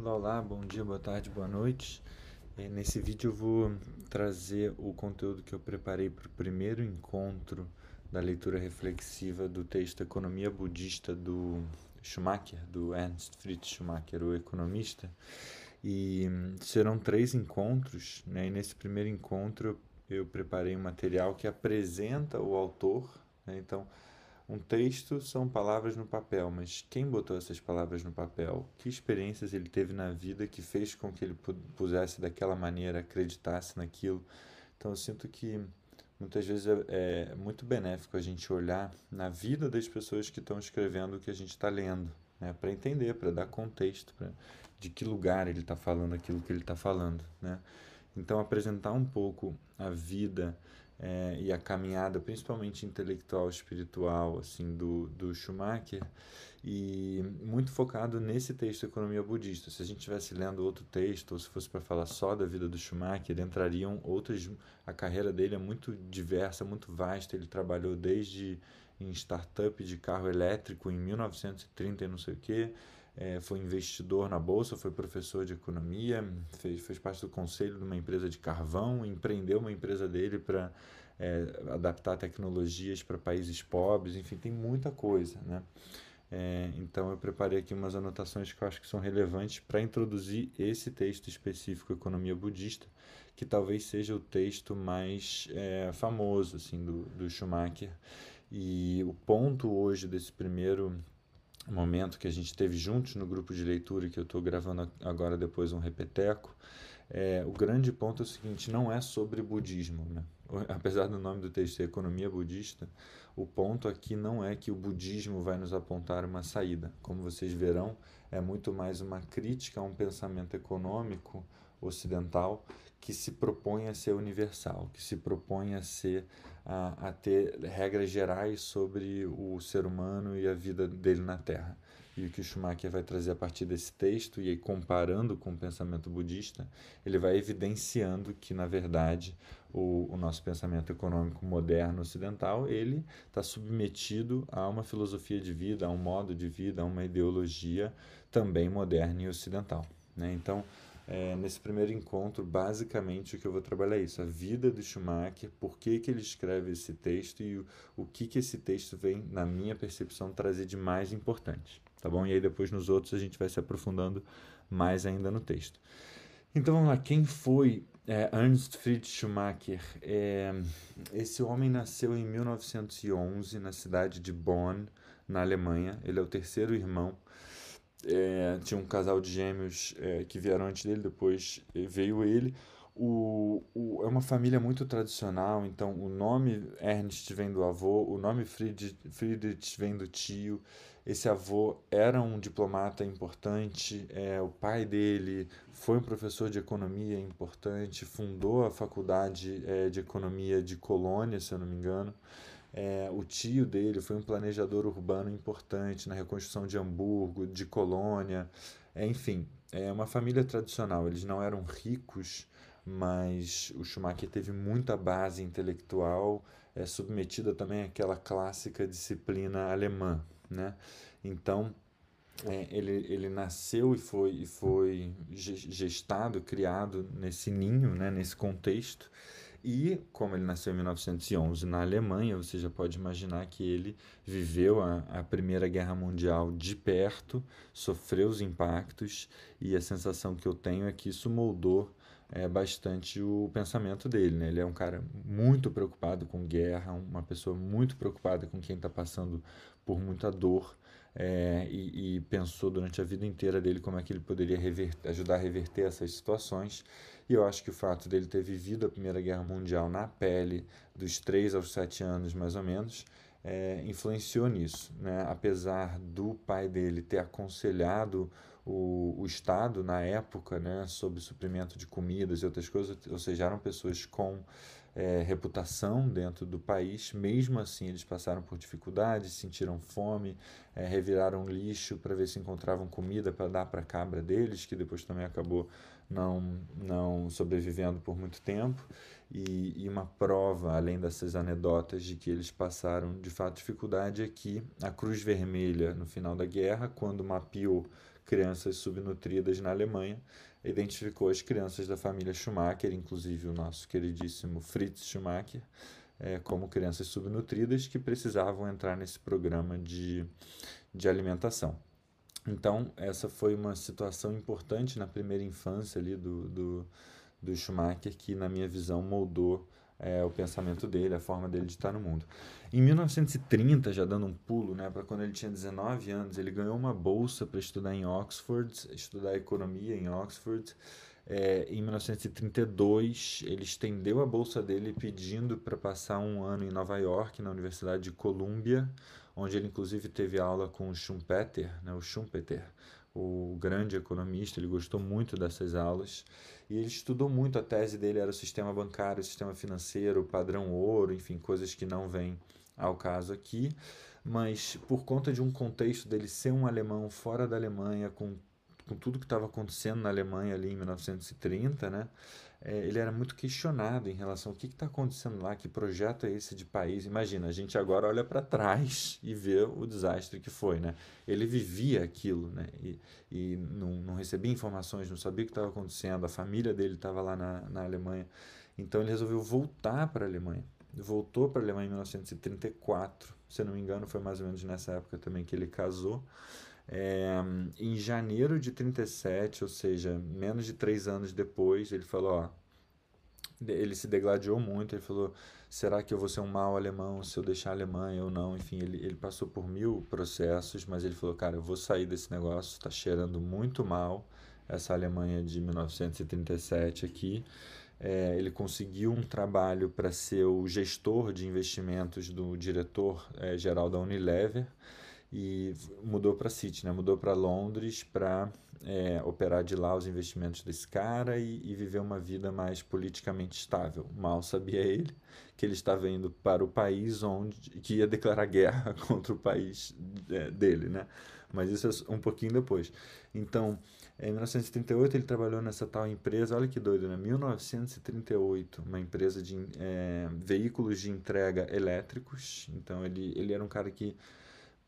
Olá, olá, bom dia, boa tarde, boa noite. É, nesse vídeo eu vou trazer o conteúdo que eu preparei para o primeiro encontro da leitura reflexiva do texto Economia Budista do Schumacher, do Ernst Fritz Schumacher, o economista. E serão três encontros, né? e nesse primeiro encontro eu preparei um material que apresenta o autor, né? então um texto são palavras no papel, mas quem botou essas palavras no papel? Que experiências ele teve na vida que fez com que ele pusesse daquela maneira, acreditasse naquilo? Então eu sinto que muitas vezes é, é muito benéfico a gente olhar na vida das pessoas que estão escrevendo o que a gente está lendo, né? para entender, para dar contexto, pra, de que lugar ele está falando aquilo que ele está falando. Né? Então apresentar um pouco a vida é, e a caminhada, principalmente intelectual, espiritual, assim, do, do Schumacher, e muito focado nesse texto Economia Budista. Se a gente estivesse lendo outro texto, ou se fosse para falar só da vida do Schumacher, entrariam outras. A carreira dele é muito diversa, muito vasta. Ele trabalhou desde em startup de carro elétrico em 1930 e não sei o quê. É, foi investidor na bolsa, foi professor de economia, fez, fez parte do conselho de uma empresa de carvão, empreendeu uma empresa dele para é, adaptar tecnologias para países pobres, enfim, tem muita coisa, né? É, então eu preparei aqui umas anotações que eu acho que são relevantes para introduzir esse texto específico Economia Budista, que talvez seja o texto mais é, famoso assim do, do Schumacher. E o ponto hoje desse primeiro momento que a gente teve juntos no grupo de leitura que eu estou gravando agora depois um repeteco, é, o grande ponto é o seguinte, não é sobre budismo, né? apesar do nome do texto ser economia budista, o ponto aqui não é que o budismo vai nos apontar uma saída. Como vocês verão, é muito mais uma crítica a um pensamento econômico ocidental que se propõe a ser universal, que se propõe a ser a, a ter regras gerais sobre o ser humano e a vida dele na Terra. E o que o Schumacher vai trazer a partir desse texto, e aí comparando com o pensamento budista, ele vai evidenciando que, na verdade, o, o nosso pensamento econômico moderno ocidental, ele está submetido a uma filosofia de vida, a um modo de vida, a uma ideologia também moderna e ocidental. Né? Então, é, nesse primeiro encontro, basicamente o que eu vou trabalhar é isso, a vida do Schumacher, por que, que ele escreve esse texto e o, o que, que esse texto vem, na minha percepção, trazer de mais importante, tá bom? E aí depois nos outros a gente vai se aprofundando mais ainda no texto. Então vamos lá, quem foi é, Ernst Friedrich Schumacher? É, esse homem nasceu em 1911 na cidade de Bonn, na Alemanha. Ele é o terceiro irmão é, tinha um casal de gêmeos é, que vieram antes dele, depois é, veio ele. O, o, é uma família muito tradicional, então o nome Ernst vem do avô, o nome Friedrich, Friedrich vem do tio. Esse avô era um diplomata importante, é, o pai dele foi um professor de economia importante, fundou a faculdade é, de economia de Colônia, se eu não me engano. É, o tio dele foi um planejador urbano importante na reconstrução de Hamburgo, de Colônia, é, enfim, é uma família tradicional. Eles não eram ricos, mas o Schumacher teve muita base intelectual, é submetida também àquela clássica disciplina alemã, né? Então, é, ele, ele nasceu e foi, e foi gestado, criado nesse ninho, né, nesse contexto. E, como ele nasceu em 1911 na Alemanha, você já pode imaginar que ele viveu a, a Primeira Guerra Mundial de perto, sofreu os impactos, e a sensação que eu tenho é que isso moldou é, bastante o pensamento dele. Né? Ele é um cara muito preocupado com guerra, uma pessoa muito preocupada com quem está passando por muita dor. É, e, e, pensou durante a vida inteira dele como é que ele poderia reverter, ajudar a reverter essas situações. E eu acho que o fato dele ter vivido a Primeira Guerra Mundial na pele, dos 3 aos 7 anos mais ou menos, é, influenciou nisso. Né? Apesar do pai dele ter aconselhado o, o Estado na época né, sobre suprimento de comidas e outras coisas, ou seja, eram pessoas com é, reputação dentro do país, mesmo assim eles passaram por dificuldades, sentiram fome, é, reviraram lixo para ver se encontravam comida para dar para a cabra deles, que depois também acabou não, não sobrevivendo por muito tempo. E, e, uma prova, além dessas anedotas, de que eles passaram de fato dificuldade é que a Cruz Vermelha, no final da guerra, quando mapeou crianças subnutridas na Alemanha, identificou as crianças da família Schumacher, inclusive o nosso queridíssimo Fritz Schumacher, é, como crianças subnutridas que precisavam entrar nesse programa de, de alimentação. Então, essa foi uma situação importante na primeira infância ali do, do, do Schumacher, que, na minha visão, moldou é, o pensamento dele, a forma dele de estar no mundo. Em 1930, já dando um pulo, né, para quando ele tinha 19 anos, ele ganhou uma bolsa para estudar em Oxford, estudar economia em Oxford. É, em 1932, ele estendeu a bolsa dele pedindo para passar um ano em Nova York, na Universidade de Columbia, onde ele inclusive teve aula com o Schumpeter, né, o Schumpeter, o grande economista, ele gostou muito dessas aulas e ele estudou muito. A tese dele era o sistema bancário, o sistema financeiro, o padrão ouro, enfim, coisas que não vêm ao caso aqui. Mas por conta de um contexto dele ser um alemão fora da Alemanha, com, com tudo que estava acontecendo na Alemanha ali em 1930, né? é, ele era muito questionado em relação ao que está acontecendo lá, que projeto é esse de país. Imagina, a gente agora olha para trás e vê o desastre que foi, né? Ele vivia aquilo, né? E, e não, não recebia informações, não sabia o que estava acontecendo, a família dele estava lá na, na Alemanha. Então ele resolveu voltar para a Alemanha. Voltou para a Alemanha em 1934, se não me engano, foi mais ou menos nessa época também que ele casou. É, em janeiro de 37, ou seja, menos de três anos depois, ele falou: ó, ele se degladiou muito. Ele falou: será que eu vou ser um mau alemão se eu deixar a Alemanha ou não? Enfim, ele, ele passou por mil processos, mas ele falou: cara, eu vou sair desse negócio, está cheirando muito mal essa Alemanha de 1937 aqui. É, ele conseguiu um trabalho para ser o gestor de investimentos do diretor é, da Unilever e mudou para City, né? mudou para Londres para é, operar de lá os investimentos desse cara e, e, viver uma vida mais politicamente estável. Mal sabia ele que ele estava indo para o país onde que ia declarar guerra contra o país é, dele, né? Mas isso é um pouquinho depois. Então, em 1938 ele trabalhou nessa tal empresa, olha que doido, né? 1938, uma empresa de é, veículos de entrega elétricos. Então ele, ele era um cara que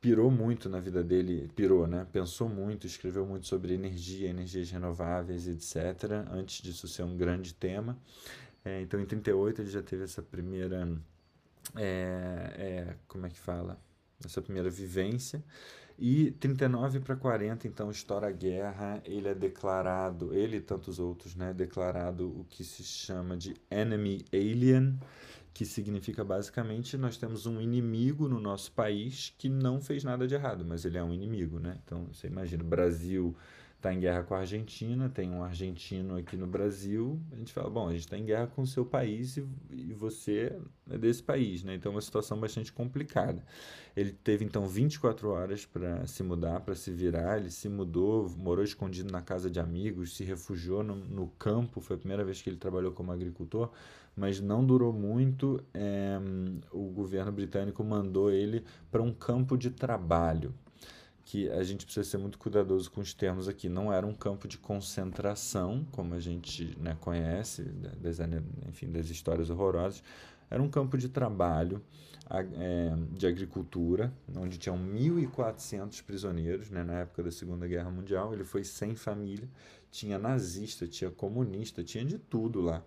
pirou muito na vida dele, pirou, né? Pensou muito, escreveu muito sobre energia, energias renováveis, etc. Antes disso ser um grande tema. É, então, em 38 ele já teve essa primeira, é, é, como é que fala? Essa primeira vivência. E 39 para 40, então, estoura a guerra, ele é declarado, ele e tantos outros, né? Declarado o que se chama de enemy alien, que significa basicamente nós temos um inimigo no nosso país que não fez nada de errado, mas ele é um inimigo, né? Então você imagina, o Brasil está em guerra com a Argentina, tem um argentino aqui no Brasil, a gente fala, bom, a gente está em guerra com o seu país e, e, você é desse país, né? Então é uma situação bastante complicada. Ele teve então 24 horas para se mudar, para se virar, ele se mudou, morou escondido na casa de amigos, se refugiou no, no campo, foi a primeira vez que ele trabalhou como agricultor, mas não durou muito, é, o governo britânico mandou ele para um campo de trabalho que a gente precisa ser muito cuidadoso com os termos aqui. Não era um campo de concentração, como a gente né, conhece, das, enfim, das histórias horrorosas. Era um campo de trabalho é, de agricultura, onde tinham 1.400 prisioneiros né, na época da Segunda Guerra Mundial. Ele foi sem família, tinha nazista, tinha comunista, tinha de tudo lá.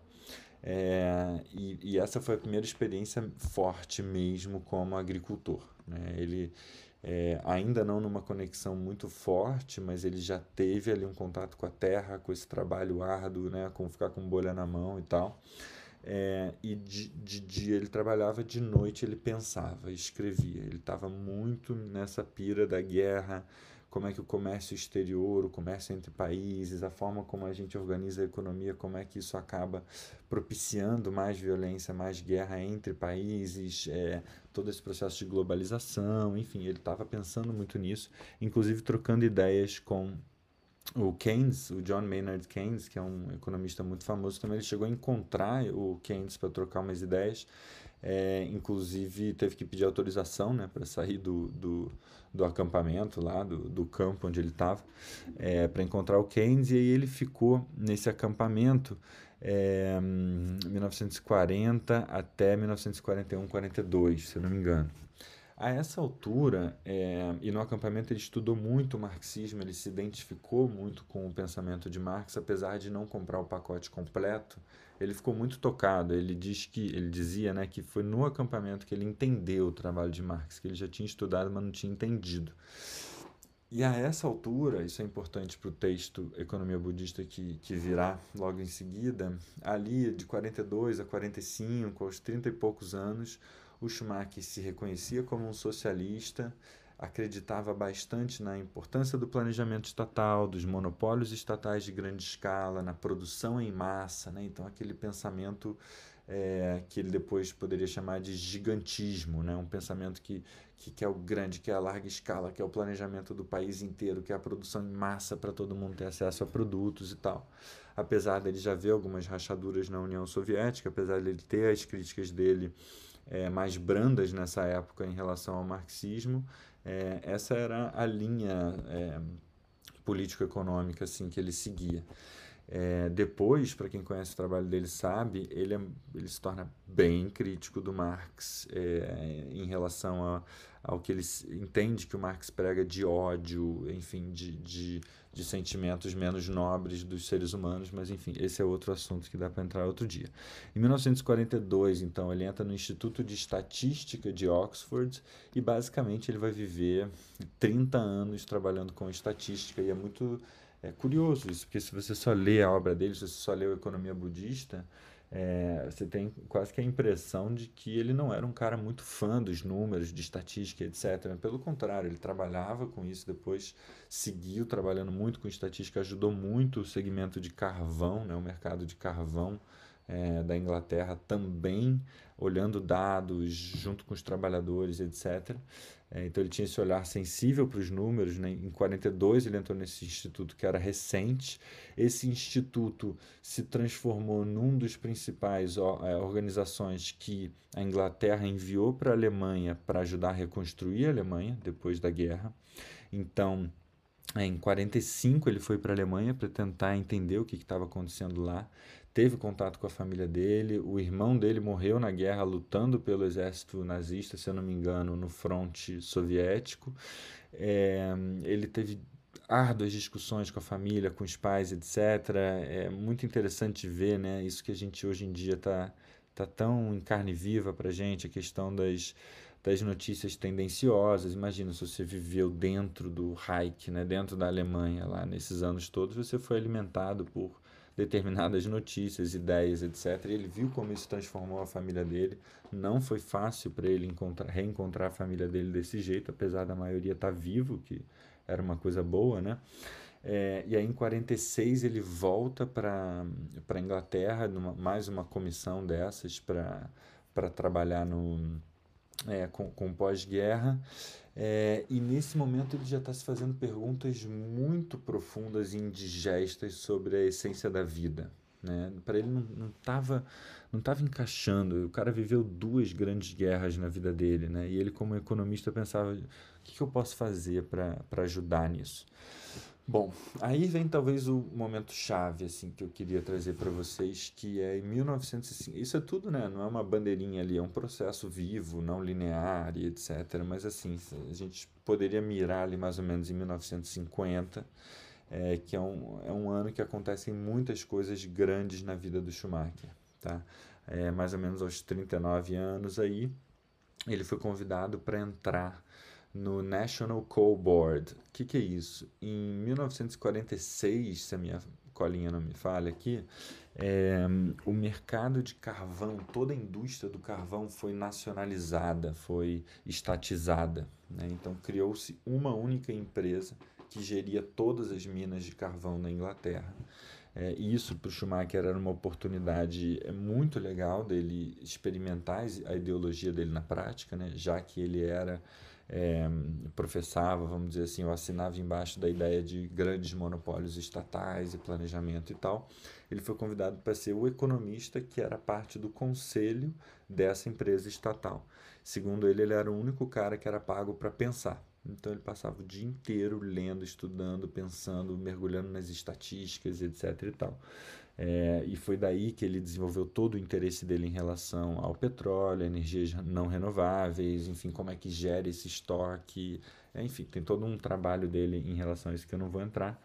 É, e, e, essa foi a primeira experiência forte mesmo como agricultor. Né? Ele, é, ainda não numa conexão muito forte, mas ele já teve ali um contato com a terra, com esse trabalho árduo, né, com ficar com bolha na mão e tal. É, e de, de dia ele trabalhava, de noite ele pensava, escrevia. Ele estava muito nessa pira da guerra, como é que o comércio exterior, o comércio entre países, a forma como a gente organiza a economia, como é que isso acaba propiciando mais violência, mais guerra entre países, é, todo esse processo de globalização, enfim, ele estava pensando muito nisso, inclusive trocando ideias com o Keynes, o John Maynard Keynes, que é um economista muito famoso também, ele chegou a encontrar o Keynes para trocar umas ideias, é, inclusive teve que pedir autorização né, para sair do, do do acampamento lá, do, do campo onde ele estava, é, para encontrar o Keynes, e aí ele ficou nesse acampamento é, 1940 até 1941, 42, se eu não me engano. A essa altura, é, e no acampamento ele estudou muito o marxismo, ele se identificou muito com o pensamento de Marx, apesar de não comprar o pacote completo, ele ficou muito tocado. Ele diz que ele dizia, né, que foi no acampamento que ele entendeu o trabalho de Marx, que ele já tinha estudado, mas não tinha entendido. E a essa altura, isso é importante para o texto Economia Budista que, que virá logo em seguida, ali de 42 a 45, aos 30 e poucos anos, o Schumacher se reconhecia como um socialista, acreditava bastante na importância do planejamento estatal, dos monopólios estatais de grande escala, na produção em massa, né? então aquele pensamento é, que ele depois poderia chamar de gigantismo, né? um pensamento que, que, que é o grande, que é a larga escala, que é o planejamento do país inteiro, que é a produção em massa para todo mundo ter acesso a produtos e tal. Apesar dele já ver algumas rachaduras na União Soviética, apesar dele ter as críticas dele é, mais brandas nessa época em relação ao marxismo, é, essa era a linha é, político-econômica assim, que ele seguia. É, depois, para quem conhece o trabalho dele sabe, ele, é, ele se torna bem crítico do Marx é, em relação a, ao que ele entende que o Marx prega de ódio, enfim, de, de, de sentimentos menos nobres dos seres humanos, mas enfim, esse é outro assunto que dá para entrar outro dia. Em 1942, então, ele entra no Instituto de Estatística de Oxford e basicamente ele vai viver 30 anos trabalhando com estatística e é muito é curioso isso, porque se você só lê a obra dele, se você só lê a Economia Budista, é, você tem quase que a impressão de que ele não era um cara muito fã dos números, de estatística, etc. Pelo contrário, ele trabalhava com isso, depois seguiu trabalhando muito com estatística, ajudou muito o segmento de carvão, né, o mercado de carvão é, da Inglaterra também olhando dados junto com os trabalhadores, etc. É, então ele tinha esse olhar sensível para os números. Né? Em 42 ele entrou nesse instituto que era recente. Esse instituto se transformou num dos principais ó, é, organizações que a Inglaterra enviou para a Alemanha para ajudar a reconstruir a Alemanha depois da guerra. Então é, em 45 ele foi para a Alemanha para tentar entender o que estava acontecendo lá teve contato com a família dele. O irmão dele morreu na guerra lutando pelo exército nazista, se eu não me engano, no fronte soviético. É, ele teve árduas discussões com a família, com os pais, etc. É muito interessante ver né, isso que a gente hoje em dia está tá tão em carne viva para gente, a questão das, das notícias tendenciosas. Imagina se você viveu dentro do Reich, né, dentro da Alemanha, lá nesses anos todos, você foi alimentado por determinadas notícias, ideias, etc. E ele viu como isso transformou a família dele. Não foi fácil para ele encontrar, reencontrar a família dele desse jeito, apesar da maioria estar tá vivo, que era uma coisa boa, né? É, e aí em 46 ele volta para a Inglaterra, numa, mais uma comissão dessas para trabalhar no, é, com, com pós-guerra. É, e nesse momento ele já está se fazendo perguntas muito profundas e indigestas sobre a essência da vida. Né? Para ele não estava não tava encaixando. O cara viveu duas grandes guerras na vida dele. Né? E ele, como economista, pensava: o que, que eu posso fazer para ajudar nisso? Bom, aí vem talvez o momento chave assim que eu queria trazer para vocês, que é em 1905. Isso é tudo, né? Não é uma bandeirinha ali, é um processo vivo, não linear e etc. Mas assim, a gente poderia mirar ali mais ou menos em 1950, é, que é um, é um ano que acontecem muitas coisas grandes na vida do Schumacher, tá? É, mais ou menos aos 39 anos aí, ele foi convidado para entrar no National Coal Board. O que, que é isso? Em 1946, se a minha colinha não me falha aqui, é, o mercado de carvão, toda a indústria do carvão foi nacionalizada, foi estatizada. Né? Então criou-se uma única empresa que geria todas as minas de carvão na Inglaterra. É, isso para o Schumacher era uma oportunidade é, muito legal dele experimentar a ideologia dele na prática, né? já que ele era é, professava, vamos dizer assim, eu assinava embaixo da ideia de grandes monopólios estatais e planejamento e tal. Ele foi convidado para ser o economista que era parte do conselho dessa empresa estatal. Segundo ele, ele era o único cara que era pago para pensar. Então ele passava o dia inteiro lendo, estudando, pensando, mergulhando nas estatísticas, etc. e tal. É, e foi daí que ele desenvolveu todo o interesse dele em relação ao petróleo, energias não renováveis, enfim, como é que gera esse estoque. É, enfim, tem todo um trabalho dele em relação a isso que eu não vou entrar.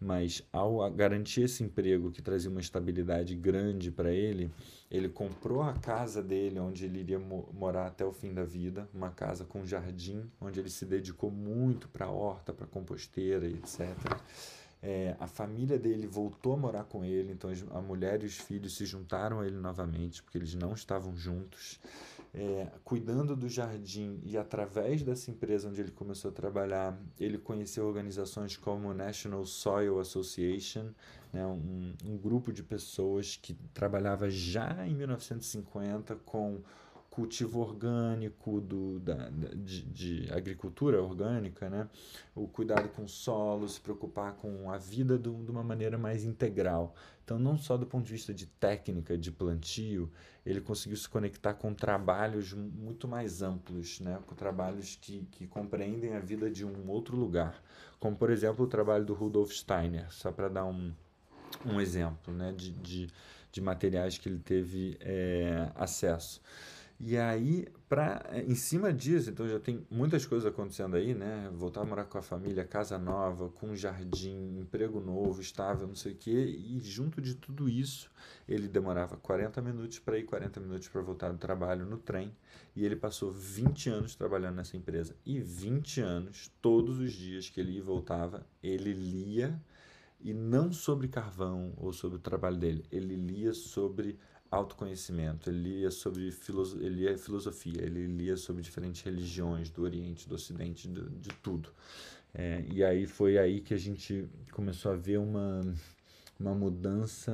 Mas ao garantir esse emprego que trazia uma estabilidade grande para ele, ele comprou a casa dele, onde ele iria mo morar até o fim da vida, uma casa com jardim, onde ele se dedicou muito para a horta, para composteira etc. É, a família dele voltou a morar com ele, então a mulher e os filhos se juntaram a ele novamente, porque eles não estavam juntos. É, cuidando do jardim e através dessa empresa onde ele começou a trabalhar, ele conheceu organizações como National Soil Association, né, um, um grupo de pessoas que trabalhava já em 1950 com cultivo orgânico, do, da, de, de, agricultura orgânica, né? o cuidado com o solo, se preocupar com a vida do, de uma maneira mais integral. Então, não só do ponto de vista de técnica, de plantio, ele conseguiu se conectar com trabalhos muito mais amplos, né? com trabalhos que, que compreendem a vida de um outro lugar, como, por exemplo, o trabalho do Rudolf Steiner, só para dar um, um exemplo né? de, de, de materiais que ele teve é, acesso. E aí, pra, eh, em cima disso, então já tem muitas coisas acontecendo aí, né? Voltar a morar com a família, casa nova, com jardim, emprego novo, estável, não sei o quê. E junto de tudo isso, ele demorava 40 minutos para ir, 40 minutos para voltar do trabalho no trem. E ele passou 20 anos trabalhando nessa empresa. E 20 anos, todos os dias que ele ia e voltava, ele lia, e não sobre carvão ou sobre o trabalho dele, ele lia sobre autoconhecimento, ele lia sobre filoso, ele lia filosofia, ele lia sobre diferentes religiões do Oriente, do Ocidente, de, de tudo. É, e aí foi aí que a gente começou a ver uma, uma mudança,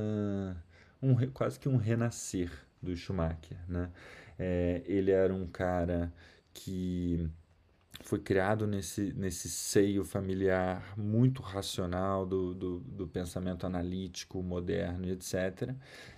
um, quase que um renascer do Schumacher. Né? É, ele era um cara que foi criado nesse, nesse seio familiar muito racional do, do, do pensamento analítico moderno, etc.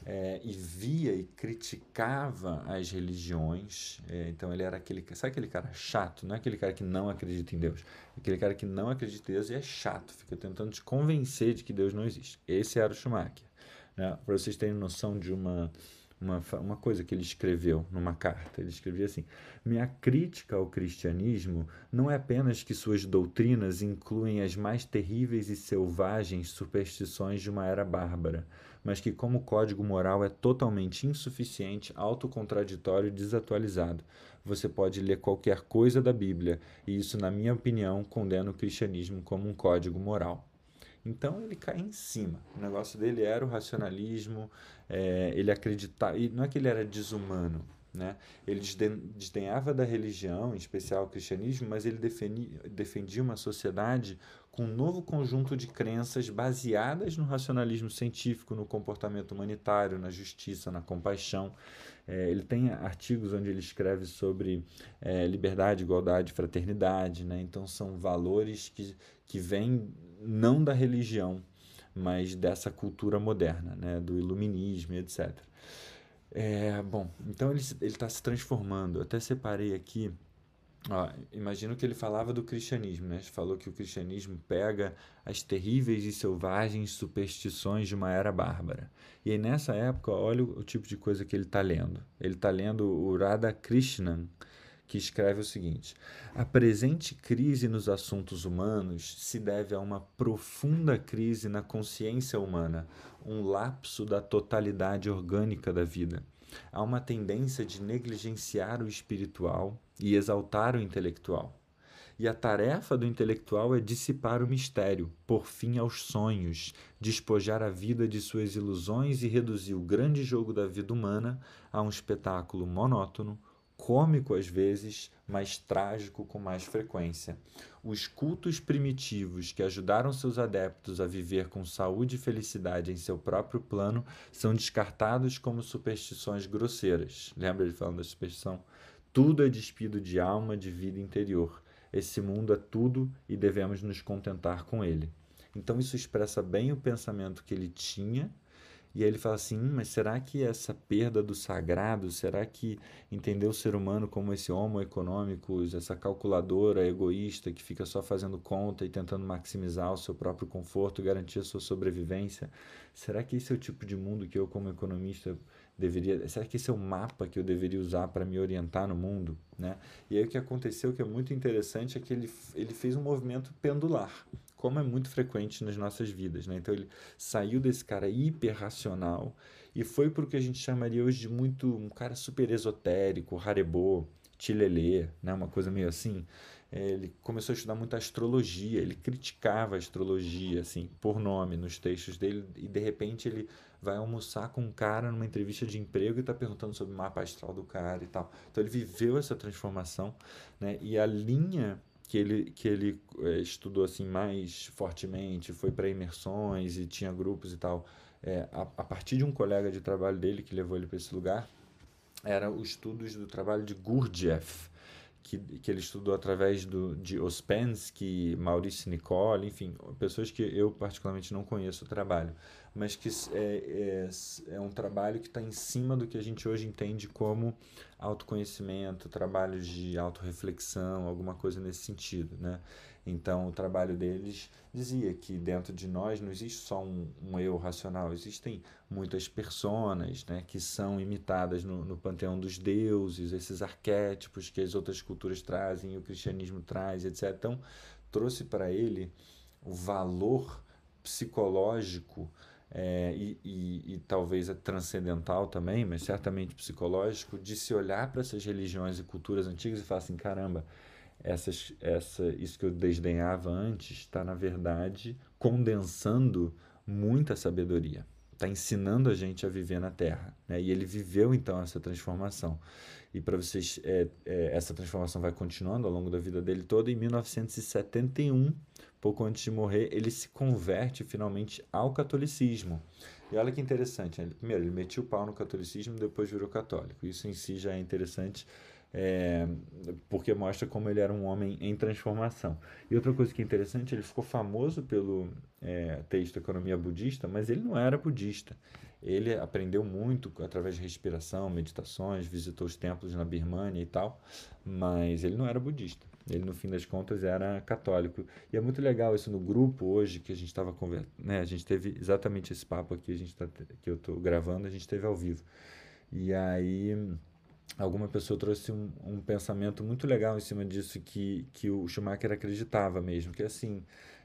É, e via e criticava as religiões. É, então ele era aquele. Sabe aquele cara chato? Não é aquele cara que não acredita em Deus. É aquele cara que não acredita em Deus e é chato, fica tentando te convencer de que Deus não existe. Esse era o Schumacher. Né? Para vocês terem noção de uma uma, uma coisa que ele escreveu numa carta. Ele escrevia assim: Minha crítica ao cristianismo não é apenas que suas doutrinas incluem as mais terríveis e selvagens superstições de uma era bárbara, mas que, como código moral, é totalmente insuficiente, autocontraditório e desatualizado. Você pode ler qualquer coisa da Bíblia, e isso, na minha opinião, condena o cristianismo como um código moral. Então ele cai em cima. O negócio dele era o racionalismo, é, ele acreditava. E não é que ele era desumano, né? Ele desdenhava da religião, em especial o cristianismo, mas ele defendia, defendia uma sociedade com um novo conjunto de crenças baseadas no racionalismo científico, no comportamento humanitário, na justiça, na compaixão. É, ele tem artigos onde ele escreve sobre é, liberdade, igualdade, fraternidade. Né? Então, são valores que, que vêm não da religião, mas dessa cultura moderna, né, do iluminismo, etc. É, bom, então ele está se transformando. Eu até separei aqui. Ó, imagino que ele falava do cristianismo, né? Falou que o cristianismo pega as terríveis e selvagens superstições de uma era bárbara. E aí, nessa época, olha o, o tipo de coisa que ele está lendo. Ele está lendo o Radha Krishnan, que escreve o seguinte: A presente crise nos assuntos humanos se deve a uma profunda crise na consciência humana, um lapso da totalidade orgânica da vida. Há uma tendência de negligenciar o espiritual e exaltar o intelectual. E a tarefa do intelectual é dissipar o mistério, por fim aos sonhos, despojar a vida de suas ilusões e reduzir o grande jogo da vida humana a um espetáculo monótono, cômico às vezes, mas trágico com mais frequência. Os cultos primitivos que ajudaram seus adeptos a viver com saúde e felicidade em seu próprio plano são descartados como superstições grosseiras. Lembra ele falando da superstição? Tudo é despido de alma, de vida interior. Esse mundo é tudo e devemos nos contentar com ele. Então, isso expressa bem o pensamento que ele tinha E aí ele fala assim: hum, mas será que essa perda do sagrado, será que entender o ser humano como esse homo econômicos, essa calculadora egoísta que fica só fazendo conta e tentando maximizar o seu próprio conforto, garantir a sua sobrevivência, será que esse é o tipo de mundo que eu, como economista, deveria. Será que esse é o mapa que eu deveria usar para me orientar no mundo? Né? E aí o que aconteceu, que é muito interessante, é que ele, ele fez um movimento pendular como é muito frequente nas nossas vidas. Né? Então ele saiu desse cara hiper racional e foi para o que a gente chamaria hoje de muito um cara super esotérico, harebô, tilelê, né? uma coisa meio assim. Ele começou a estudar muito astrologia, ele criticava a astrologia, assim, por nome nos textos dele, e de repente ele vai almoçar com um cara numa entrevista de emprego e está perguntando sobre o mapa astral do cara e tal. Então ele viveu essa transformação, né? E a linha que ele, que ele é, estudou assim mais fortemente, foi para imersões e tinha grupos e tal, é, a, a, partir de um colega de trabalho dele que levou ele para esse lugar, era os estudos do trabalho de Gurdjieff, que, que ele estudou através do, de Ospensky, Maurício Nicole, enfim, pessoas que eu particularmente não conheço o trabalho, mas que é, é, é um trabalho que está em cima do que a gente hoje entende como autoconhecimento, trabalhos de autorreflexão, alguma coisa nesse sentido, né? Então, o trabalho deles dizia que dentro de nós não existe só um, um eu racional, existem muitas personas né, que são imitadas no, no panteão dos deuses, esses arquétipos que as outras culturas trazem, o cristianismo traz, etc. Então, trouxe para ele o valor psicológico é, e, e, e, talvez é transcendental também, mas certamente psicológico, de se olhar para essas religiões e culturas antigas e falar assim: caramba, essas, essa, isso que eu desdenhava antes está, na verdade, condensando muita sabedoria. Está ensinando a gente a viver na Terra. Né? E ele viveu, então, essa transformação. E para vocês, é, é, essa transformação vai continuando ao longo da vida dele toda. Em 1971, pouco antes de morrer, ele se converte finalmente ao catolicismo. E olha que interessante, ele, primeiro ele metiu o pau no catolicismo, depois virou católico. Isso em si já é interessante, é, porque mostra como ele era um homem em transformação. E outra coisa que é interessante, ele ficou famoso pelo é, texto Economia Budista, mas ele não era budista. Ele aprendeu muito através de respiração, meditações, visitou os templos na Birmânia e tal, mas ele não era budista. Ele, no fim das contas, era católico. E é muito legal isso no grupo hoje que a gente estava conversando. Né? A gente teve exatamente esse papo aqui a gente tá, que eu estou gravando, a gente teve ao vivo. E aí alguma pessoa trouxe um, um, pensamento muito legal em cima disso que, que o Schumacher acreditava mesmo, que assim,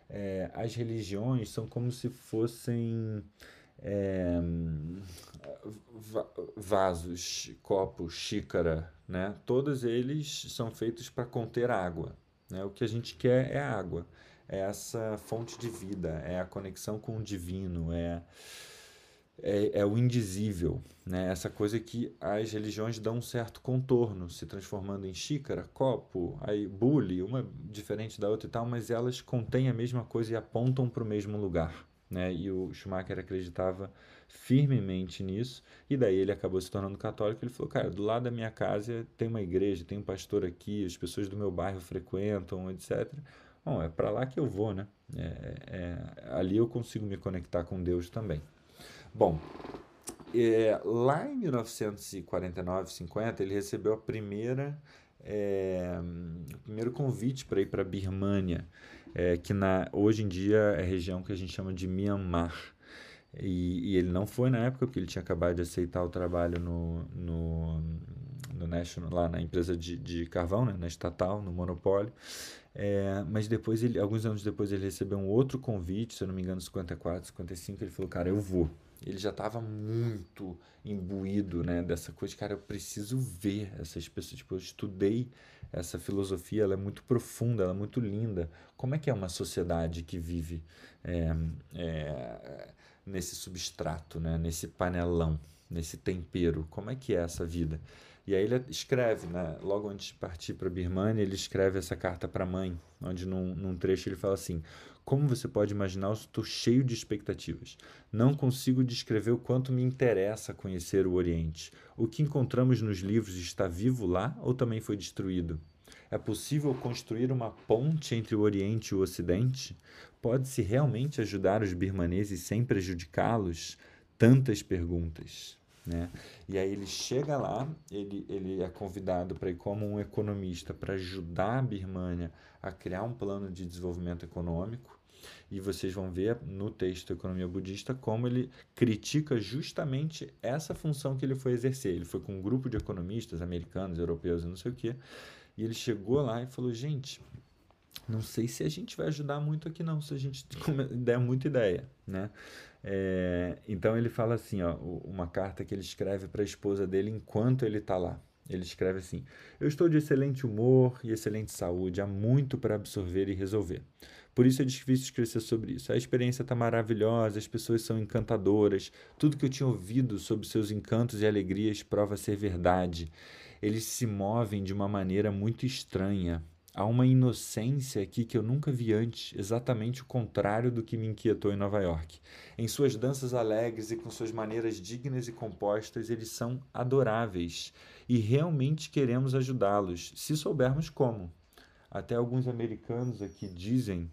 é, as religiões são como se fossem é, vasos, copos, xícara, né? Todos eles são feitos para conter água. Né? O que a gente quer é água, é essa fonte de vida, é a conexão com o divino, é, é, é o indizível, né? essa coisa que as religiões dão um certo contorno, se transformando em xícara, copo, aí bule, uma diferente da outra e tal, mas elas contêm a mesma coisa e apontam para o mesmo lugar. Né? E o Schumacher acreditava firmemente nisso, e daí ele acabou se tornando católico. Ele falou: Cara, do lado da minha casa tem uma igreja, tem um pastor aqui, as pessoas do meu bairro frequentam, etc. Bom, é para lá que eu vou, né? É, é, ali eu consigo me conectar com Deus também. Bom, é, lá em 1949, 50, ele recebeu a primeira, é, o primeiro convite para ir para a Birmânia é, que na, hoje em dia é a região que a gente chama de Myanmar. E, e, ele não foi na época, porque ele tinha acabado de aceitar o trabalho no, no, no National, lá na empresa de, de carvão, né, na estatal, no monopólio. É, mas depois, ele, alguns anos depois, ele recebeu um outro convite, se eu não me engano, 54, 55. Ele falou: Cara, eu vou. Ele já estava muito imbuído né, dessa coisa, cara, eu preciso ver essas pessoas. Tipo, eu estudei essa filosofia, ela é muito profunda, ela é muito linda. Como é que é uma sociedade que vive é, é, nesse substrato, né? nesse panelão, nesse tempero? Como é que é essa vida? E aí ele escreve, né? logo antes de partir para a Birmania, ele escreve essa carta para a mãe, onde num, num trecho ele fala assim: Como você pode imaginar, eu estou cheio de expectativas. Não consigo descrever o quanto me interessa conhecer o Oriente. O que encontramos nos livros está vivo lá ou também foi destruído? É possível construir uma ponte entre o Oriente e o Ocidente? Pode-se realmente ajudar os birmaneses sem prejudicá-los? tantas perguntas. Né? E aí ele chega lá, ele, ele é convidado para ir como um economista para ajudar a Birmânia a criar um plano de desenvolvimento econômico. E vocês vão ver no texto Economia Budista como ele critica justamente essa função que ele foi exercer. Ele foi com um grupo de economistas americanos, europeus e não sei o quê. E ele chegou lá e falou: gente, não sei se a gente vai ajudar muito aqui não, se a gente der muita ideia, né? É, então ele fala assim, ó, uma carta que ele escreve para a esposa dele enquanto ele está lá. Ele escreve assim: Eu estou de excelente humor e excelente saúde, há muito para absorver e resolver. Por isso é difícil escrever sobre isso. A experiência está maravilhosa, as pessoas são encantadoras, tudo que eu tinha ouvido sobre seus encantos e alegrias prova ser verdade. Eles se movem de uma maneira muito estranha, Há uma inocência aqui que eu nunca vi antes, exatamente o contrário do que me inquietou em Nova York. Em suas danças alegres e com suas maneiras dignas e compostas, eles são adoráveis e realmente queremos ajudá-los, se soubermos como. Até alguns americanos aqui dizem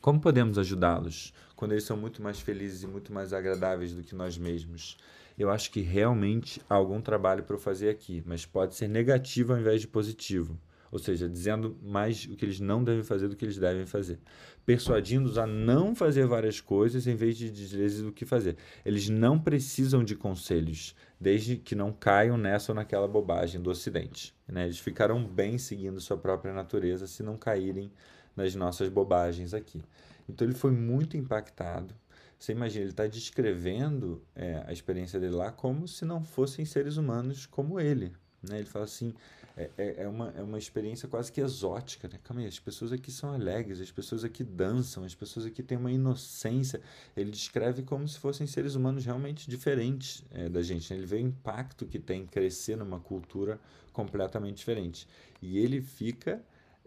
como podemos ajudá-los quando eles são muito mais felizes e muito mais agradáveis do que nós mesmos? Eu acho que realmente há algum trabalho para eu fazer aqui, mas pode ser negativo ao invés de positivo ou seja, dizendo mais o que eles não devem fazer do que eles devem fazer, persuadindo-os a não fazer várias coisas em vez de dizer o que fazer. Eles não precisam de conselhos, desde que não caiam nessa ou naquela bobagem do Ocidente. Né? Eles ficarão bem seguindo sua própria natureza se não caírem nas nossas bobagens aqui. Então ele foi muito impactado. Você imagina, ele está descrevendo é, a experiência dele lá como se não fossem seres humanos como ele. Né? Ele fala assim: é, é, é, uma, é uma experiência quase que exótica, né? Calma aí, as pessoas aqui são alegres, as pessoas aqui dançam, as pessoas aqui têm uma inocência. Ele descreve como se fossem seres humanos realmente diferentes é, da gente. Né? Ele vê o impacto que tem crescer numa cultura completamente diferente. E ele fica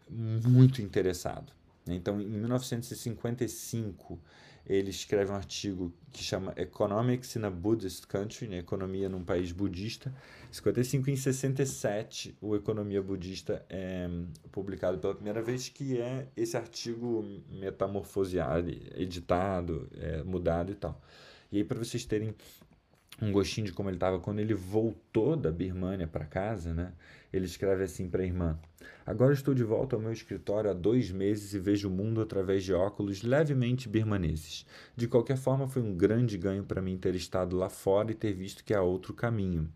muito interessado. Então, em 1955, ele escreve um artigo que chama Economics in a Buddhist Country, né? Economia num país budista. 55 em 67, o Economia Budista é publicado pela primeira vez, que é esse artigo metamorfoseado, editado, é, mudado e tal. E aí, para vocês terem um gostinho de como ele estava quando ele voltou da Birmânia para casa, né? Ele escreve assim para a irmã: Agora estou de volta ao meu escritório há dois meses e vejo o mundo através de óculos levemente birmaneses. De qualquer forma, foi um grande ganho para mim ter estado lá fora e ter visto que há outro caminho.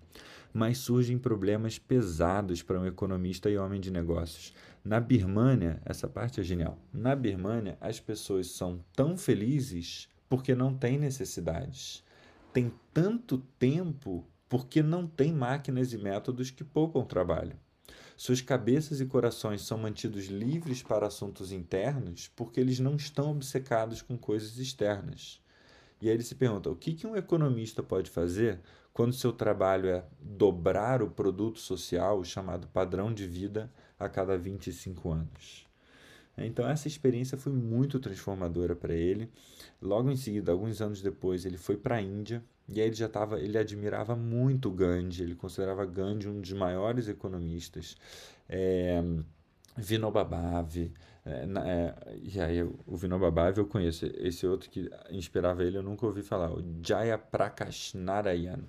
Mas surgem problemas pesados para um economista e homem de negócios. Na Birmânia, essa parte é genial. Na Birmânia, as pessoas são tão felizes porque não têm necessidades tem tanto tempo porque não tem máquinas e métodos que poupam trabalho. Suas cabeças e corações são mantidos livres para assuntos internos porque eles não estão obcecados com coisas externas. E aí ele se pergunta: o que, que um economista pode fazer quando seu trabalho é dobrar o produto social, chamado padrão de vida, a cada 25 anos? Então essa experiência foi muito transformadora para ele. Logo em seguida, alguns anos depois, ele foi para a Índia e aí ele já estava, ele admirava muito Gandhi, ele considerava Gandhi um dos maiores economistas. É, Vinoba Bhave, é, é, e aí o Vinoba Bhave eu conheço, esse outro que inspirava ele eu nunca ouvi falar, o Jaya Prakash Narayan.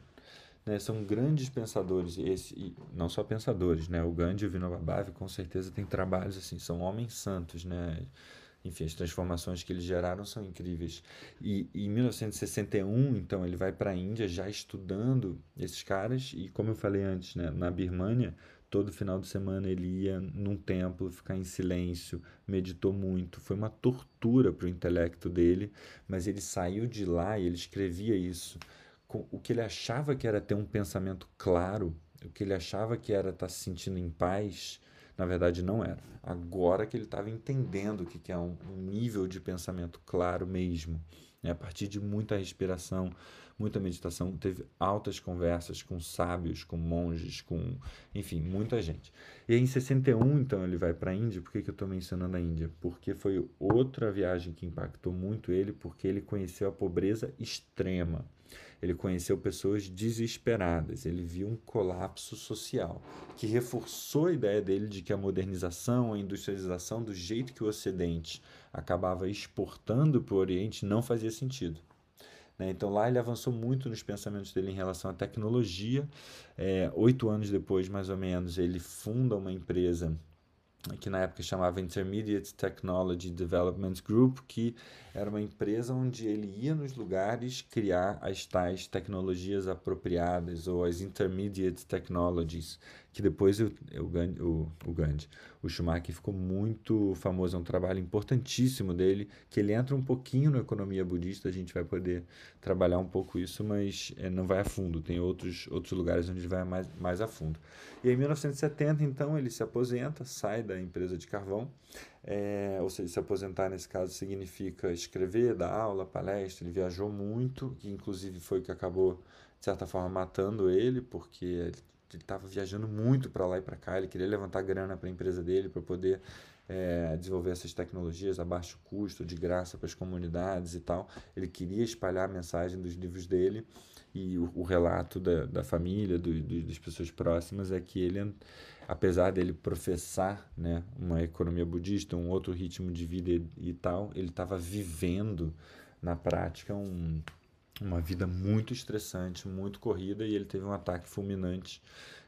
Né, são grandes pensadores, esse, não só pensadores, né? O Gandhi e o Vinoba Bhave com certeza têm trabalhos assim, são homens santos, né? Enfim, as transformações que eles geraram são incríveis. E, e em 1961, então, ele vai para a Índia já estudando esses caras e, como eu falei antes, né, na Birmânia, todo final de semana ele ia num templo ficar em silêncio, meditou muito. Foi uma tortura para o intelecto dele, mas ele saiu de lá e ele escrevia isso o que ele achava que era ter um pensamento claro, o que ele achava que era estar tá se sentindo em paz, na verdade não era. Agora que ele estava entendendo o que é um, um, nível de pensamento claro mesmo. Né? A partir de muita respiração, muita meditação, teve altas conversas com sábios, com monges, com, enfim, muita gente. E aí, em 61, então, ele vai para a Índia. Por que, que eu estou mencionando a Índia? Porque foi outra viagem que impactou muito ele, porque ele conheceu a pobreza extrema. Ele conheceu pessoas desesperadas, ele viu um colapso social que reforçou a ideia dele de que a modernização, a industrialização, do jeito que o Ocidente acabava exportando para o Oriente, não fazia sentido. Né? Então lá ele avançou muito nos pensamentos dele em relação à tecnologia. É, oito anos depois, mais ou menos, ele funda uma empresa que na época chamava Intermediate Technology Development Group, que era uma empresa onde ele ia nos lugares criar as tais tecnologias apropriadas ou as intermediate technologies, que depois o, o, o, Gandhi, o Schumacher ficou muito famoso, é um trabalho importantíssimo dele, que ele entra um pouquinho na economia budista, a gente vai poder trabalhar um pouco isso, mas é, não vai a fundo, tem outros, outros lugares onde vai mais, mais a fundo. E em 1970, então, ele se aposenta, sai da empresa de carvão, é, ou seja, se aposentar nesse caso significa escrever, dar aula, palestra. Ele viajou muito, que inclusive foi o que acabou, de certa forma, matando ele, porque ele estava viajando muito para lá e para cá. Ele queria levantar grana para a empresa dele, para poder é, desenvolver essas tecnologias a baixo custo, de graça para as comunidades e tal. Ele queria espalhar a mensagem dos livros dele e o, o relato da, da família, do, do, das pessoas próximas, é que ele apesar dele professar né, uma economia budista, um outro ritmo de vida e, e tal, ele estava vivendo na prática um, uma vida muito estressante, muito corrida, e ele teve um ataque fulminante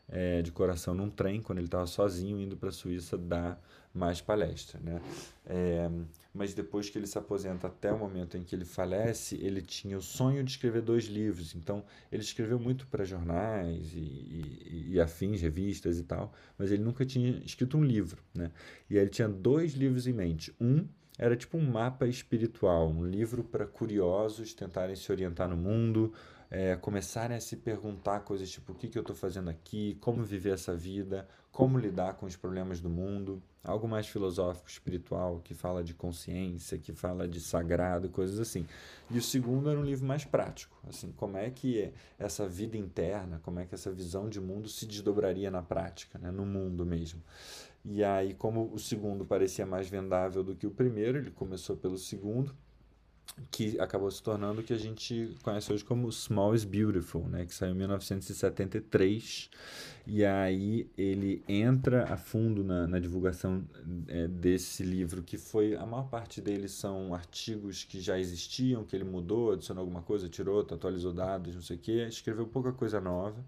é, de coração num trem, quando ele estava sozinho indo para a Suíça dar mais palestra. Né? É, mas depois que ele se aposenta até o momento em que ele falece, ele tinha o sonho de escrever dois livros. Então, ele escreveu muito para jornais e, e, e, afins, revistas e tal, mas ele nunca tinha escrito um livro. Né? E aí ele tinha dois livros em mente. Um era tipo um mapa espiritual, um livro para curiosos tentarem se orientar no mundo, é, começarem a se perguntar coisas tipo o que, que eu estou fazendo aqui, como viver essa vida, como lidar com os problemas do mundo, algo mais filosófico, espiritual, que fala de consciência, que fala de sagrado, coisas assim. E o segundo era um livro mais prático, assim, como é que essa vida interna, como é que essa visão de mundo se desdobraria na prática, né, no mundo mesmo. E aí, como o segundo parecia mais vendável do que o primeiro, ele começou pelo segundo que acabou se tornando o que a gente conhece hoje como Small is Beautiful, né, que saiu em 1973. E aí ele entra a fundo na, na divulgação é, desse livro, que foi a maior parte deles são artigos que já existiam, que ele mudou, adicionou alguma coisa, tirou, atualizou dados, não sei o quê, escreveu pouca coisa nova.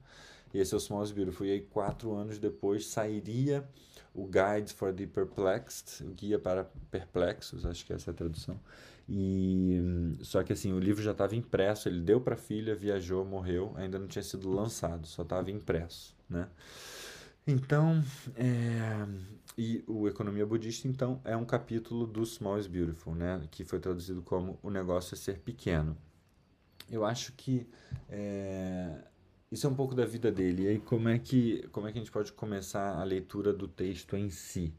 E esse é o Small is Beautiful. E aí, quatro anos depois, sairia o Guide for the Perplexed, o Guia para Perplexos, acho que essa é a tradução e só que assim, o livro já estava impresso, ele deu para a filha, viajou, morreu, ainda não tinha sido lançado, só estava impresso, né? Então, é, e o Economia Budista, então, é um capítulo do Small is Beautiful, né? Que foi traduzido como O Negócio é Ser Pequeno. Eu acho que é, isso é um pouco da vida dele. E aí, como é, que, como é que a gente pode começar a leitura do texto em si?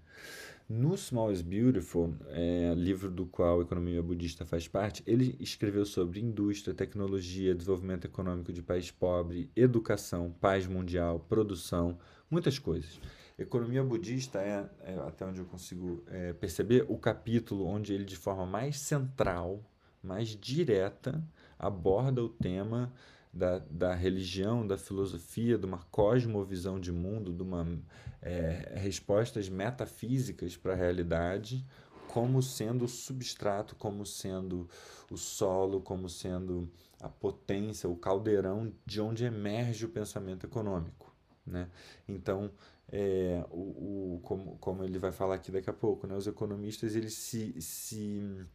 No Small is Beautiful, é, livro do qual a economia budista faz parte, ele escreveu sobre indústria, tecnologia, desenvolvimento econômico de país pobre, educação, paz mundial, produção, muitas coisas. Economia budista é, é até onde eu consigo é, perceber, o capítulo onde ele, de forma mais central, mais direta, aborda o tema da, da religião, da filosofia, de uma cosmovisão de mundo, de uma é, respostas metafísicas para a realidade, como sendo o substrato, como sendo o solo, como sendo a potência, o caldeirão de onde emerge o pensamento econômico. Né? Então, é, o, o, como, como ele vai falar aqui daqui a pouco, né? os economistas eles se, se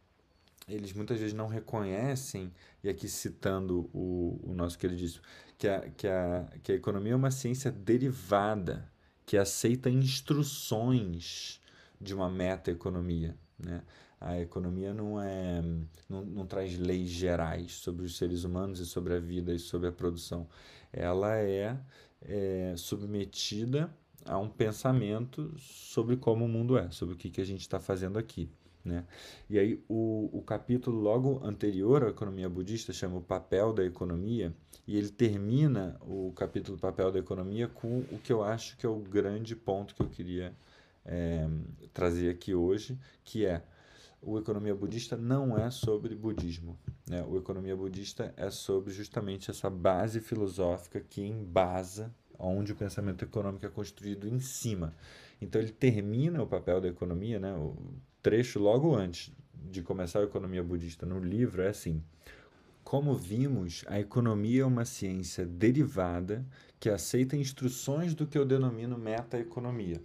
eles muitas vezes não reconhecem, e aqui citando o, o nosso queridíssimo, que a, que, a, que a economia é uma ciência derivada, que aceita instruções de uma meta-economia. Né? A economia não, é, não, não traz leis gerais sobre os seres humanos e sobre a vida e sobre a produção. Ela é, é submetida a um pensamento sobre como o mundo é, sobre o que, que a gente está fazendo aqui. Né? E aí o, o capítulo logo anterior à economia budista chama o papel da economia e ele termina o capítulo papel da economia com o que eu acho que é o grande ponto que eu queria é, trazer aqui hoje, que é o economia budista não é sobre budismo. Né? O economia budista é sobre justamente essa base filosófica que embasa onde o pensamento econômico é construído em cima. Então ele termina o papel da economia, né? o trecho logo antes de começar a economia budista no livro é assim: Como vimos, a economia é uma ciência derivada que aceita instruções do que eu denomino meta-economia.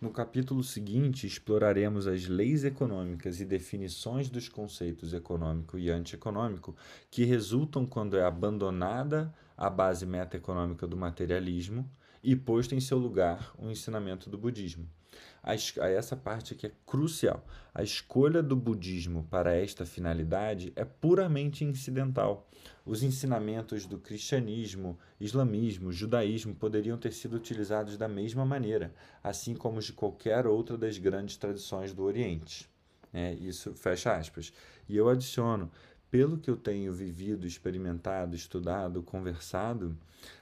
No capítulo seguinte, exploraremos as leis econômicas e definições dos conceitos econômico e antieconômico que resultam quando é abandonada a base meta-econômica do materialismo e posto em seu lugar o ensinamento do budismo a, essa parte aqui é crucial. A escolha do budismo para esta finalidade é puramente incidental. Os ensinamentos do cristianismo, islamismo, judaísmo poderiam ter sido utilizados da mesma maneira, assim como os de qualquer outra das grandes tradições do Oriente. É, isso fecha aspas. E eu adiciono, pelo que eu tenho vivido, experimentado, estudado, conversado,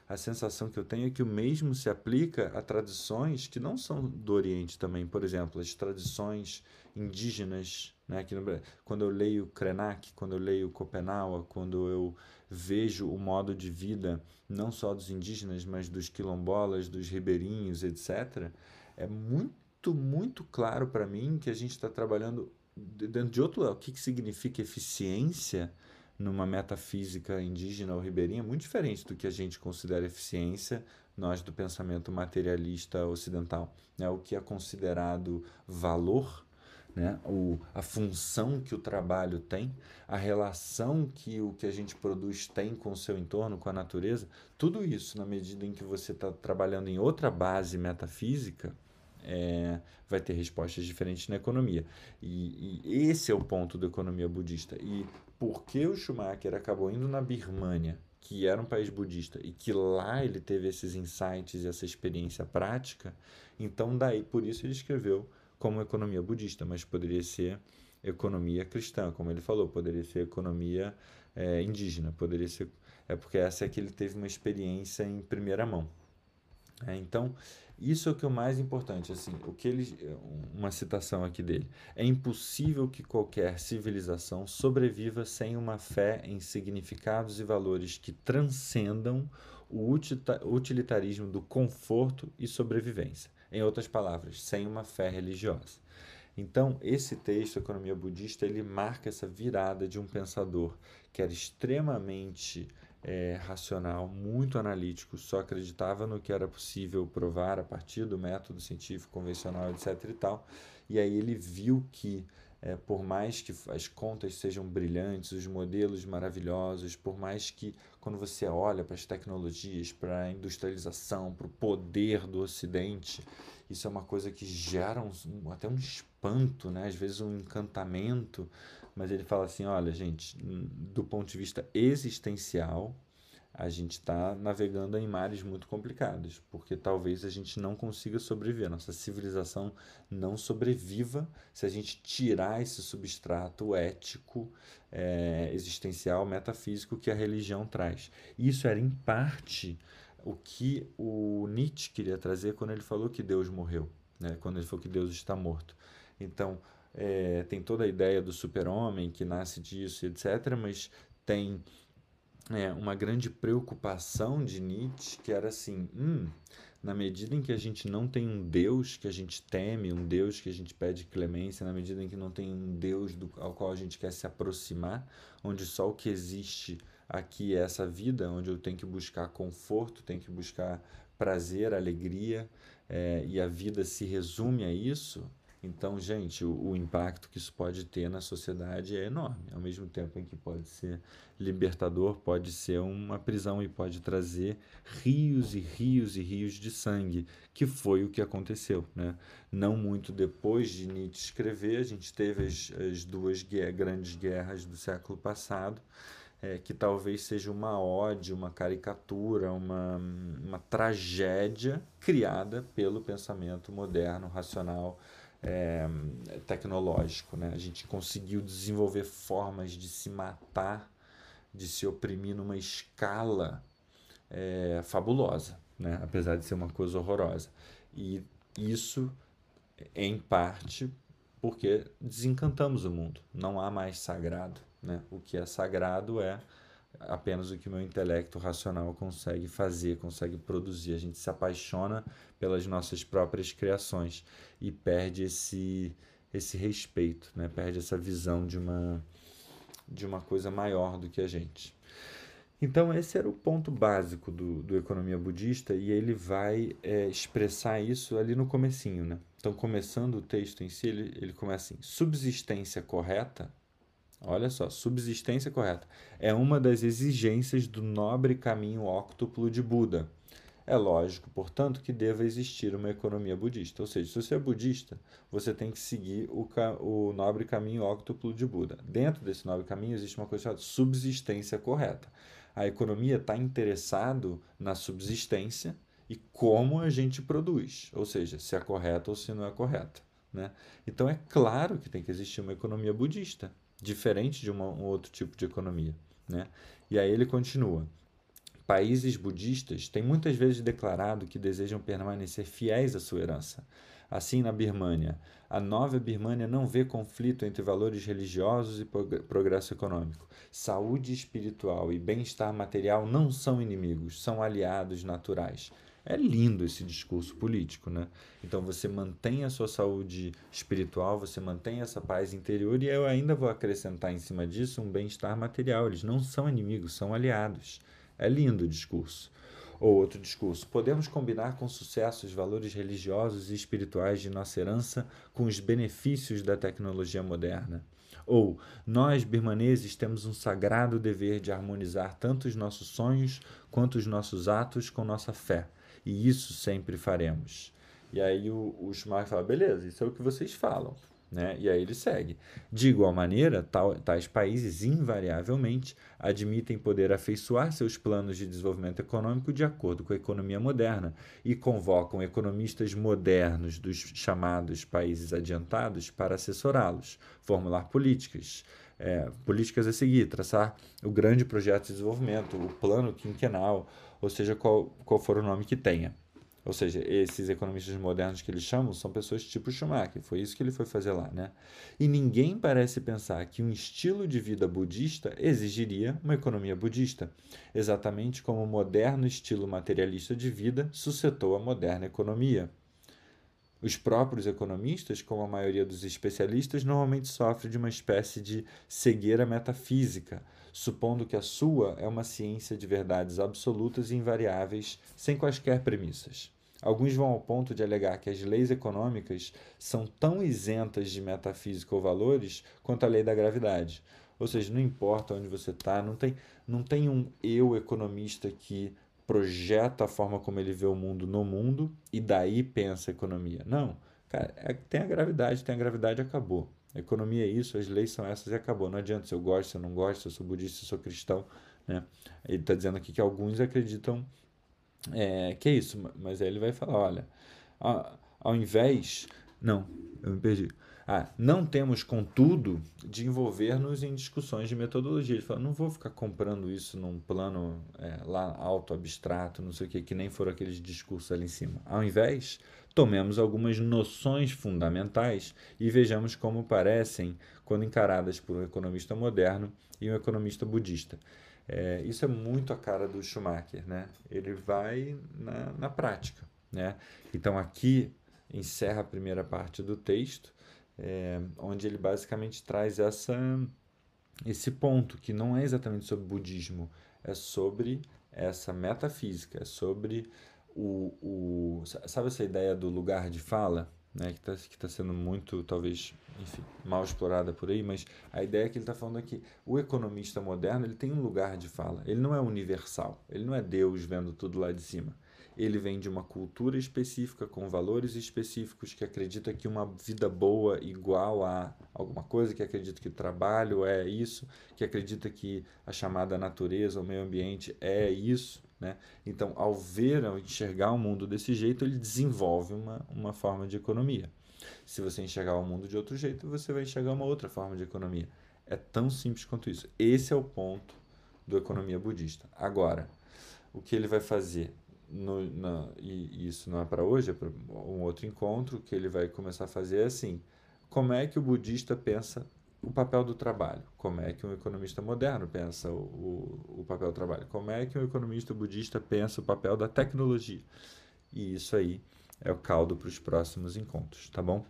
a sensação que eu tenho é que o mesmo se aplica a tradições que não são do Oriente também. Por exemplo, as tradições indígenas. Né? Aqui no, quando eu leio Krenak, quando eu leio Copenaua, quando eu vejo o modo de vida não só dos indígenas, mas dos quilombolas, dos ribeirinhos, etc., é muito, muito claro para mim que a gente está trabalhando dentro de outro lado. O que, que significa eficiência? numa metafísica indígena ou ribeirinha muito diferente do que a gente considera eficiência, nós do pensamento materialista ocidental. Né? O que é considerado valor, né? o, a função que o trabalho tem, a relação que o que a gente produz tem com o seu entorno, com a natureza, tudo isso, na medida em que você está trabalhando em outra base metafísica, é, vai ter respostas diferentes na economia. E, e, esse é o ponto da economia budista. E por que o Schumacher acabou indo na Birmânia, que era um país budista, e que lá ele teve esses insights e essa experiência prática, então daí por isso ele escreveu como economia budista, mas poderia ser economia cristã, como ele falou, poderia ser economia é, indígena, poderia ser é porque essa é que ele teve uma experiência em primeira mão. É, então isso é o que é o mais importante, assim, o que ele, uma citação aqui dele. É impossível que qualquer civilização sobreviva sem uma fé em significados e valores que transcendam o utilitarismo do conforto e sobrevivência. Em outras palavras, sem uma fé religiosa. Então, esse texto, Economia Budista, ele marca essa virada de um pensador que era extremamente é, racional, muito analítico, só acreditava no que era possível provar a partir do método científico convencional, etc. e tal. E aí ele viu que, é, por mais que as contas sejam brilhantes, os modelos maravilhosos, por mais que, quando você olha para as tecnologias, para a industrialização, para o poder do Ocidente, isso é uma coisa que gera um, até um espanto, né? às vezes um encantamento mas ele fala assim: olha, gente, do ponto de vista existencial, a gente está navegando em mares muito complicados, porque talvez a gente não consiga sobreviver, nossa civilização não sobreviva se a gente tirar esse substrato ético, é, existencial, metafísico que a religião traz. Isso era, em parte, o que o Nietzsche queria trazer quando ele falou que Deus morreu, né? quando ele falou que Deus está morto. Então, é, tem toda a ideia do super-homem que nasce disso, etc., mas tem é, uma grande preocupação de Nietzsche que era assim: hum, na medida em que a gente não tem um Deus que a gente teme, um Deus que a gente pede clemência, na medida em que não tem um Deus do, ao qual a gente quer se aproximar, onde só o que existe aqui é essa vida, onde eu tenho que buscar conforto, tenho que buscar prazer, alegria, é, e a vida se resume a isso, então, gente, o, o, impacto que isso pode ter na sociedade é enorme. Ao mesmo tempo em que pode ser libertador, pode ser uma prisão e pode trazer rios e rios e rios de sangue, que foi o que aconteceu. Né? Não muito depois de Nietzsche escrever, a gente teve as, as duas grandes guerras do século passado. É, que talvez seja uma ode, uma caricatura, uma, uma tragédia criada pelo pensamento moderno, racional, é, tecnológico. Né? A gente conseguiu desenvolver formas de se matar, de se oprimir numa escala é, fabulosa, né? apesar de ser uma coisa horrorosa. E isso, em parte, porque desencantamos o mundo. Não há mais sagrado. Né? O que é sagrado é apenas o que o meu intelecto racional consegue fazer, consegue produzir. A gente se apaixona pelas nossas próprias criações e perde esse esse respeito, né? Perde essa visão de uma de uma coisa maior do que a gente. Então, esse era o ponto básico do, do economia budista e ele vai é, expressar isso ali no comecinho, né? Então, começando o texto em si, ele, ele começa assim, subsistência correta, olha só, subsistência correta, é uma das exigências do nobre caminho óctuplo de Buda. É lógico, portanto, que deva existir uma economia budista. Ou seja, se você é budista, você tem que seguir o, o nobre caminho óctuplo de Buda. Dentro desse nobre caminho existe uma coisa chamada subsistência correta a economia está interessado na subsistência e como a gente produz, ou seja, se é correta ou se não é correta. Né? Então é claro que tem que existir uma economia budista, diferente de uma, um outro tipo de economia. Né? E aí ele continua. Países budistas têm muitas vezes declarado que desejam permanecer fiéis à sua herança, Assim, na Birmânia, a nova Birmânia não vê conflito entre valores religiosos e progresso econômico. Saúde espiritual e bem-estar material não são inimigos, são aliados naturais. É lindo esse discurso político, né? Então você mantém a sua saúde espiritual, você mantém essa paz interior e eu ainda vou acrescentar em cima disso um bem-estar material. Eles não são inimigos, são aliados. É lindo o discurso. Ou outro discurso: podemos combinar com sucesso os valores religiosos e espirituais de nossa herança com os benefícios da tecnologia moderna. Ou, nós, birmaneses, temos um sagrado dever de harmonizar tanto os nossos sonhos quanto os nossos atos com nossa fé. E isso sempre faremos. E aí o, o Schumacher fala: beleza, isso é o que vocês falam. Né? E aí ele segue. De igual maneira, tal, tais países invariavelmente admitem poder afeiçoar seus planos de desenvolvimento econômico de acordo com a economia moderna e convocam economistas modernos dos chamados países adiantados para assessorá-los, formular políticas. É, políticas a seguir, traçar o grande projeto de desenvolvimento, o plano quinquenal, ou seja, qual, qual for o nome que tenha. Ou seja, esses economistas modernos que eles chamam são pessoas tipo Schumacher. Foi isso que ele foi fazer lá, né? E ninguém parece pensar que um estilo de vida budista exigiria uma economia budista, exatamente como o moderno estilo materialista de vida suscitou a moderna economia. Os próprios economistas, como a maioria dos especialistas, normalmente sofrem de uma espécie de cegueira metafísica, supondo que a sua é uma ciência de verdades absolutas e invariáveis, sem quaisquer premissas. Alguns vão ao ponto de alegar que as leis econômicas são tão isentas de metafísica ou valores quanto a lei da gravidade. Ou seja, não importa onde você está, não tem, não tem um eu economista que projeta a forma como ele vê o mundo no mundo e daí pensa a economia. Não, cara, é, tem a gravidade, tem a gravidade acabou. A economia é isso, as leis são essas e acabou. Não adianta se eu gosto, se eu não gosto, se eu sou budista, se eu sou cristão. Né? Ele está dizendo aqui que alguns acreditam é, que é isso, mas aí ele vai falar, olha, ao, invés, não, eu me perdi. Ah, não temos, contudo, de envolver-nos em discussões de metodologia. Ele fala, não vou ficar comprando isso num plano é, lá alto, abstrato, não sei o que, que nem foram aqueles discursos ali em cima. Ao invés, tomemos algumas noções fundamentais e vejamos como parecem quando encaradas por um economista moderno e um economista budista. É, isso é muito a cara do Schumacher, né? Ele vai na, na prática, né? Então aqui encerra a primeira parte do texto, é, onde ele basicamente traz essa, esse ponto que não é exatamente sobre budismo, é sobre essa metafísica, é sobre o, o sabe essa ideia do lugar de fala? né, que está que tá sendo muito, talvez, enfim, mal explorada por aí, mas a ideia que ele está falando aqui, o economista moderno ele tem um lugar de fala, ele não é universal, ele não é Deus vendo tudo lá de cima. Ele vem de uma cultura específica, com valores específicos, que acredita que uma vida boa igual a alguma coisa, que acredita que trabalho é isso, que acredita que a chamada natureza, o meio ambiente é isso, né? Então, ao ver, ao enxergar o mundo desse jeito, ele desenvolve uma, uma forma de economia. Se você enxergar o mundo de outro jeito, você vai enxergar uma outra forma de economia. É tão simples quanto isso. Esse é o ponto do economia budista. Agora, o que ele vai fazer? No, na, e isso não é para hoje, é para um outro encontro, que ele vai começar a fazer é assim: como é que o budista pensa o papel do trabalho. Como é que um economista moderno pensa o, o, o, papel do trabalho? Como é que um economista budista pensa o papel da tecnologia? E isso aí é o caldo para os próximos encontros, tá bom?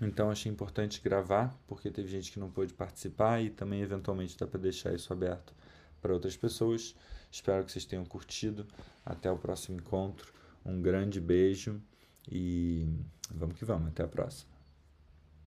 Então achei importante gravar, porque teve gente que não pôde participar e também eventualmente dá para deixar isso aberto para outras pessoas. Espero que vocês tenham curtido. Até o próximo encontro. Um grande beijo e vamos que vamos. Até a próxima.